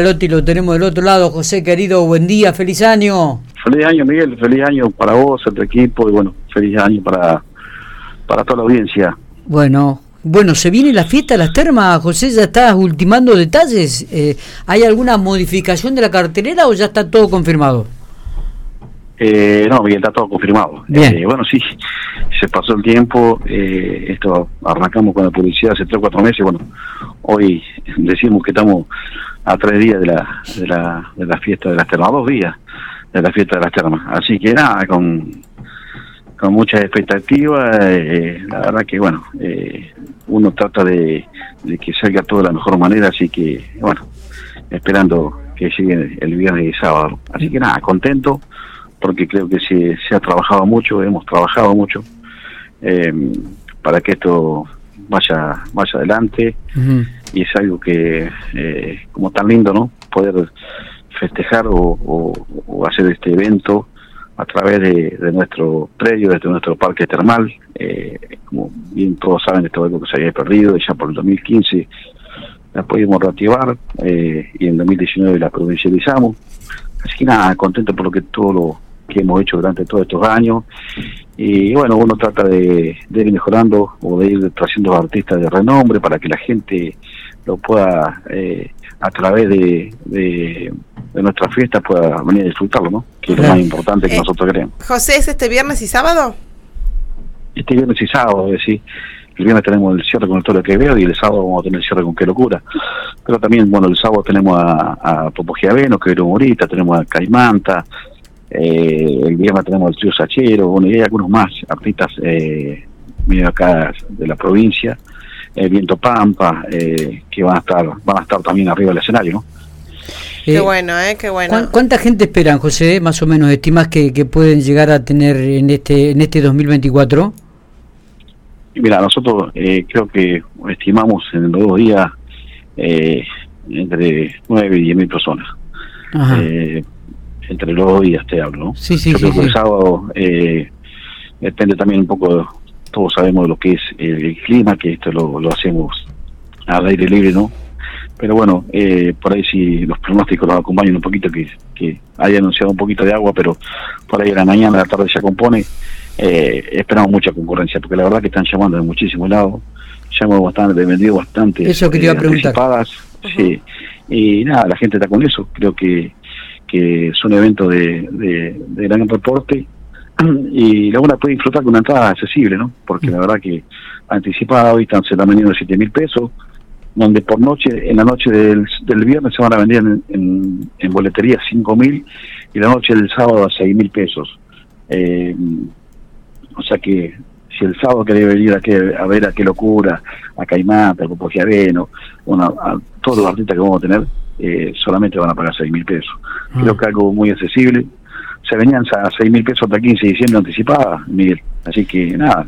Lotti lo tenemos del otro lado. José, querido, buen día, feliz año. Feliz año, Miguel, feliz año para vos, a tu equipo y bueno, feliz año para, para toda la audiencia. Bueno, bueno, se viene la fiesta de las termas, José, ya estás ultimando detalles. Eh, ¿Hay alguna modificación de la cartelera o ya está todo confirmado? Eh, no, Miguel, está todo confirmado. Bien. Eh, bueno, sí, se pasó el tiempo, eh, esto arrancamos con la publicidad hace tres o cuatro meses, bueno, hoy decimos que estamos a tres días de la, de la, de la fiesta de las termas, dos días de la fiesta de las termas. Así que nada, con, con muchas expectativas, eh, la verdad que bueno, eh, uno trata de, de que salga todo de la mejor manera, así que bueno, esperando que llegue el viernes y sábado. Así que nada, contento, porque creo que se, se ha trabajado mucho, hemos trabajado mucho eh, para que esto vaya vaya adelante. Y es algo que eh, como tan lindo no poder festejar o, hacer este evento a través de, de nuestro predio desde nuestro parque termal. Eh, como bien todos saben esto es algo que se había perdido ya por el 2015 la pudimos reactivar eh, y en 2019 la provincializamos. Así que nada contento por lo que todo lo que hemos hecho durante todos estos años y bueno, uno trata de, de ir mejorando o de ir trayendo artistas de renombre para que la gente lo pueda, eh, a través de, de, de nuestra fiesta, pueda venir a disfrutarlo, ¿no? Que es lo más importante que Eh. nosotros queremos. José, ¿es este viernes y sábado? Este viernes y sábado, es decir, el viernes tenemos el cierre con el Toro que veo y el sábado vamos a tener el cierre con Qué Locura. Pero también, bueno, el sábado tenemos a, a Popo Giaveno, que era humorista, tenemos a Caimanta, eh, el viernes tenemos al Trío Sachero, bueno, y hay algunos más artistas eh, medio acá de la provincia, el Viento Pampa, eh, que van a estar van a estar también arriba del escenario, ¿no? Qué Eh, bueno, ¿eh? Qué bueno. ¿cuán- ¿Cuánta gente esperan, José? Más o menos, estimas que, que pueden llegar a tener en este en este 2024. Y mira, nosotros eh, creo que estimamos en los dos días eh, entre 9 y 10 mil personas. Ajá. Eh, entre los dos días te hablo, ¿no? Sí, sí, Yo sí, creo que sí. el sábado eh, depende también un poco, todos sabemos lo que es el, el clima, que esto lo, lo hacemos al aire libre, ¿no? Pero bueno, eh, por ahí si los pronósticos los acompañan un poquito, que, que haya anunciado un poquito de agua, pero por ahí a la mañana, a la tarde ya compone, eh, esperamos mucha concurrencia, porque la verdad que están llamando de muchísimos lados, ya hemos bastante, he vendido bastante Eso que te iba a preguntar. anticipadas, sí, y nada, la gente está con eso, creo que que son eventos de, de, de gran reporte y la una puede disfrutar con una entrada accesible, ¿no? Porque la verdad que anticipada hoy están, se están vendiendo 7 mil pesos, donde por noche, en la noche del, del viernes se van a vender en, en, en boletería 5 mil y la noche del sábado a 6 mil pesos. Eh, o sea que si el sábado querés venir a, que, a ver a qué locura, a Caimata, a Popo Giaveno, bueno, a todos los artistas que vamos a tener, eh, solamente van a pagar 6 mil pesos. Ah. Creo que algo muy accesible. Se venían a 6 mil pesos hasta 15 de diciembre anticipada, Miguel. Así que nada,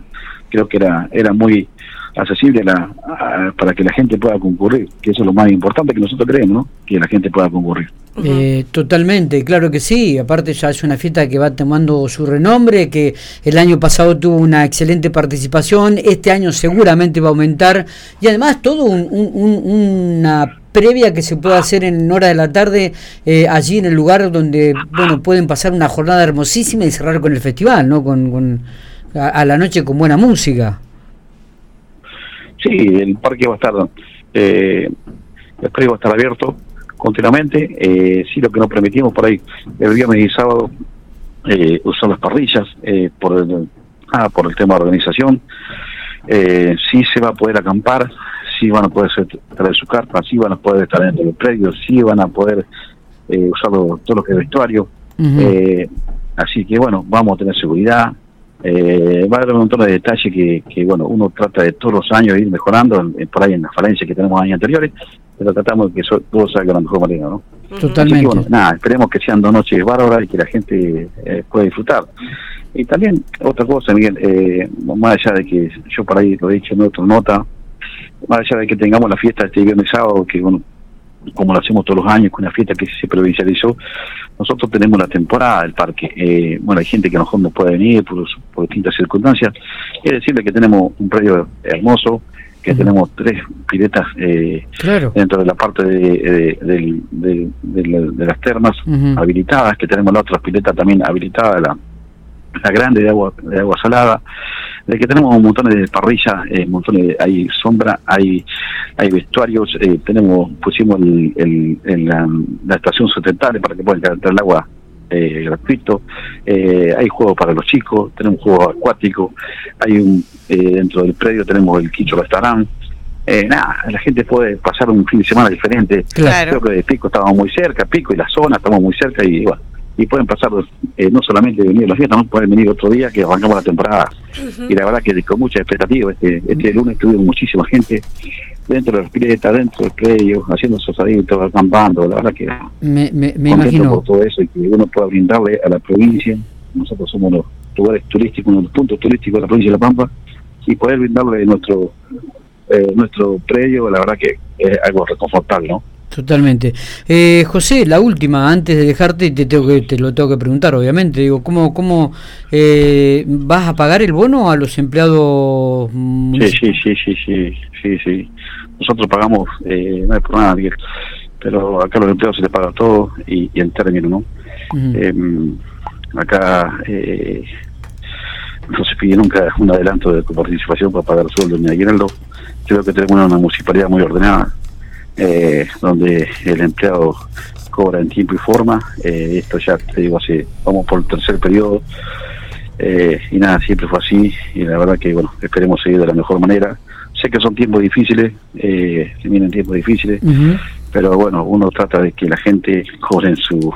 creo que era era muy accesible la, a- para que la gente pueda concurrir, que eso es lo más importante que nosotros creemos, ¿no? Que la gente pueda concurrir. Eh, totalmente, claro que sí. Aparte ya es una fiesta que va tomando su renombre, que el año pasado tuvo una excelente participación, este año seguramente va a aumentar y además todo un- un- un- una previa que se puede hacer en hora de la tarde eh, allí en el lugar donde bueno pueden pasar una jornada hermosísima y cerrar con el festival, ¿no? Con, con- a, la noche con buena música. Sí, el parque va a estar, eh, el predio va a estar abierto continuamente. Eh, sí, lo que no permitimos por ahí el viernes y sábado eh, usar las parrillas eh, por el, ah, por el tema de organización. Eh, sí se va a poder acampar, sí van a poder traer su carpa, sí van a poder estar dentro del predio, sí van a poder eh, usar lo- todo lo que es vestuario. Ujú. Eh, así que bueno, vamos a tener seguridad. Eh, va a haber un montón de detalles que, que, bueno, uno trata de todos los años ir mejorando, por ahí en las falencias que tenemos años anteriores, pero tratamos de que eso- todo salga de la mejor manera, ¿no? Así Totalmente. que, bueno, nada, esperemos que sean dos noches bárbaras y que la gente eh, pueda disfrutar. Y también, otra cosa, Miguel, eh, más allá de que yo por ahí lo he dicho en otra nota, más allá de que tengamos la fiesta este viernes sábado, que bueno, como lo hacemos todos los años, con una fiesta que se provincializó, nosotros tenemos la temporada del parque. Eh, bueno, hay gente que a lo mejor no puede venir por, por distintas circunstancias. Es decirle que tenemos un predio hermoso, que tenemos tres piletas eh, dentro de la parte de, de, las termas habilitadas, que tenemos la otra pileta también habilitada, la, la grande de agua de agua salada, de que tenemos montones de parrillas, eh, montones de, hay sombra, hay hay vestuarios, eh, tenemos pusimos el, la, estación sustentable para que puedan calentar el agua eh, gratuito, eh, hay juegos para los chicos, tenemos juegos acuáticos, hay un eh, dentro del predio tenemos el Quicho Restaurant, eh, nada, la gente puede pasar un fin de semana diferente. Creo que de Pico estábamos muy cerca, Pico y la zona estamos muy cerca y bueno, y pueden pasar eh, no solamente venir los días, también pueden venir otro día que arrancamos la temporada. Y la verdad que con mucha expectativa, este, este lunes tuvimos muchísima gente dentro de los piletas, dentro del predio, haciendo sosaditos, acampando, la verdad que me, me, me imagino por todo eso y que uno pueda brindarle a la provincia, nosotros somos los lugares turísticos, uno de los puntos turísticos de la provincia de La Pampa, y poder brindarle nuestro eh, nuestro predio, la verdad que es algo reconfortable, ¿no? Totalmente. Eh, José, la última, antes de dejarte, te, tengo que, te lo tengo que preguntar, obviamente. Digo, ¿cómo, cómo eh, vas a pagar el bono a los empleados? Sí, sí, sí, sí, sí, sí, sí. Nosotros pagamos, eh, no hay problema, pero acá a los empleados se les paga todo y, y en término, ¿no? Em, acá eh, no se pide nunca un adelanto de participación para pagar sueldo ni aguinaldo. Creo que tenemos una municipalidad muy ordenada eh, donde el empleado cobra en tiempo y forma. Eh, esto ya te digo, así, vamos por el tercer periodo. Eh, y nada, siempre fue así. Y la verdad que, bueno, esperemos seguir de la mejor manera. Sé que son tiempos difíciles, eh, vienen tiempos difíciles, pero bueno, uno trata de que la gente cobre en su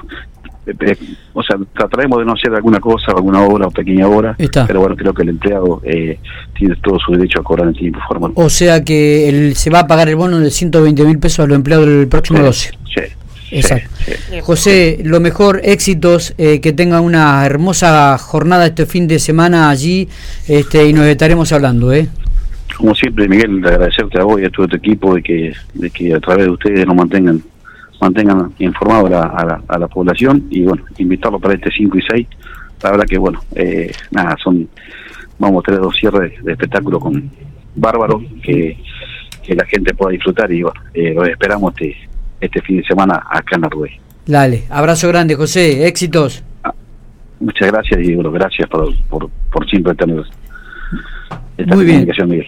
o sea, trataremos de no hacer alguna cosa, alguna obra o pequeña obra, pero bueno, creo que el empleado eh, tiene todo su derecho a cobrar en tiempo formal. O sea que el, se va a pagar el bono de 120 mil pesos a los empleados el próximo 12. Sí. Exacto. José, lo mejor, éxitos, eh, que tenga una hermosa jornada este fin de semana allí este, y nos estaremos hablando. ¿eh? Como siempre, Miguel, agradecerte a vos y a todo tu equipo de que, de que a través de ustedes nos mantengan mantengan informado a la, a la, población y bueno, invitarlo para este 5 y 6. La verdad que bueno, eh, nada, son vamos a tener dos cierres de espectáculo con bárbaro que, que la gente pueda disfrutar y bueno, eh, lo esperamos este, este fin de semana acá en Arruey. Dale, abrazo grande José, éxitos. Ah, muchas gracias y bueno, gracias por, por, por siempre tener esta Muy bien. Miguel.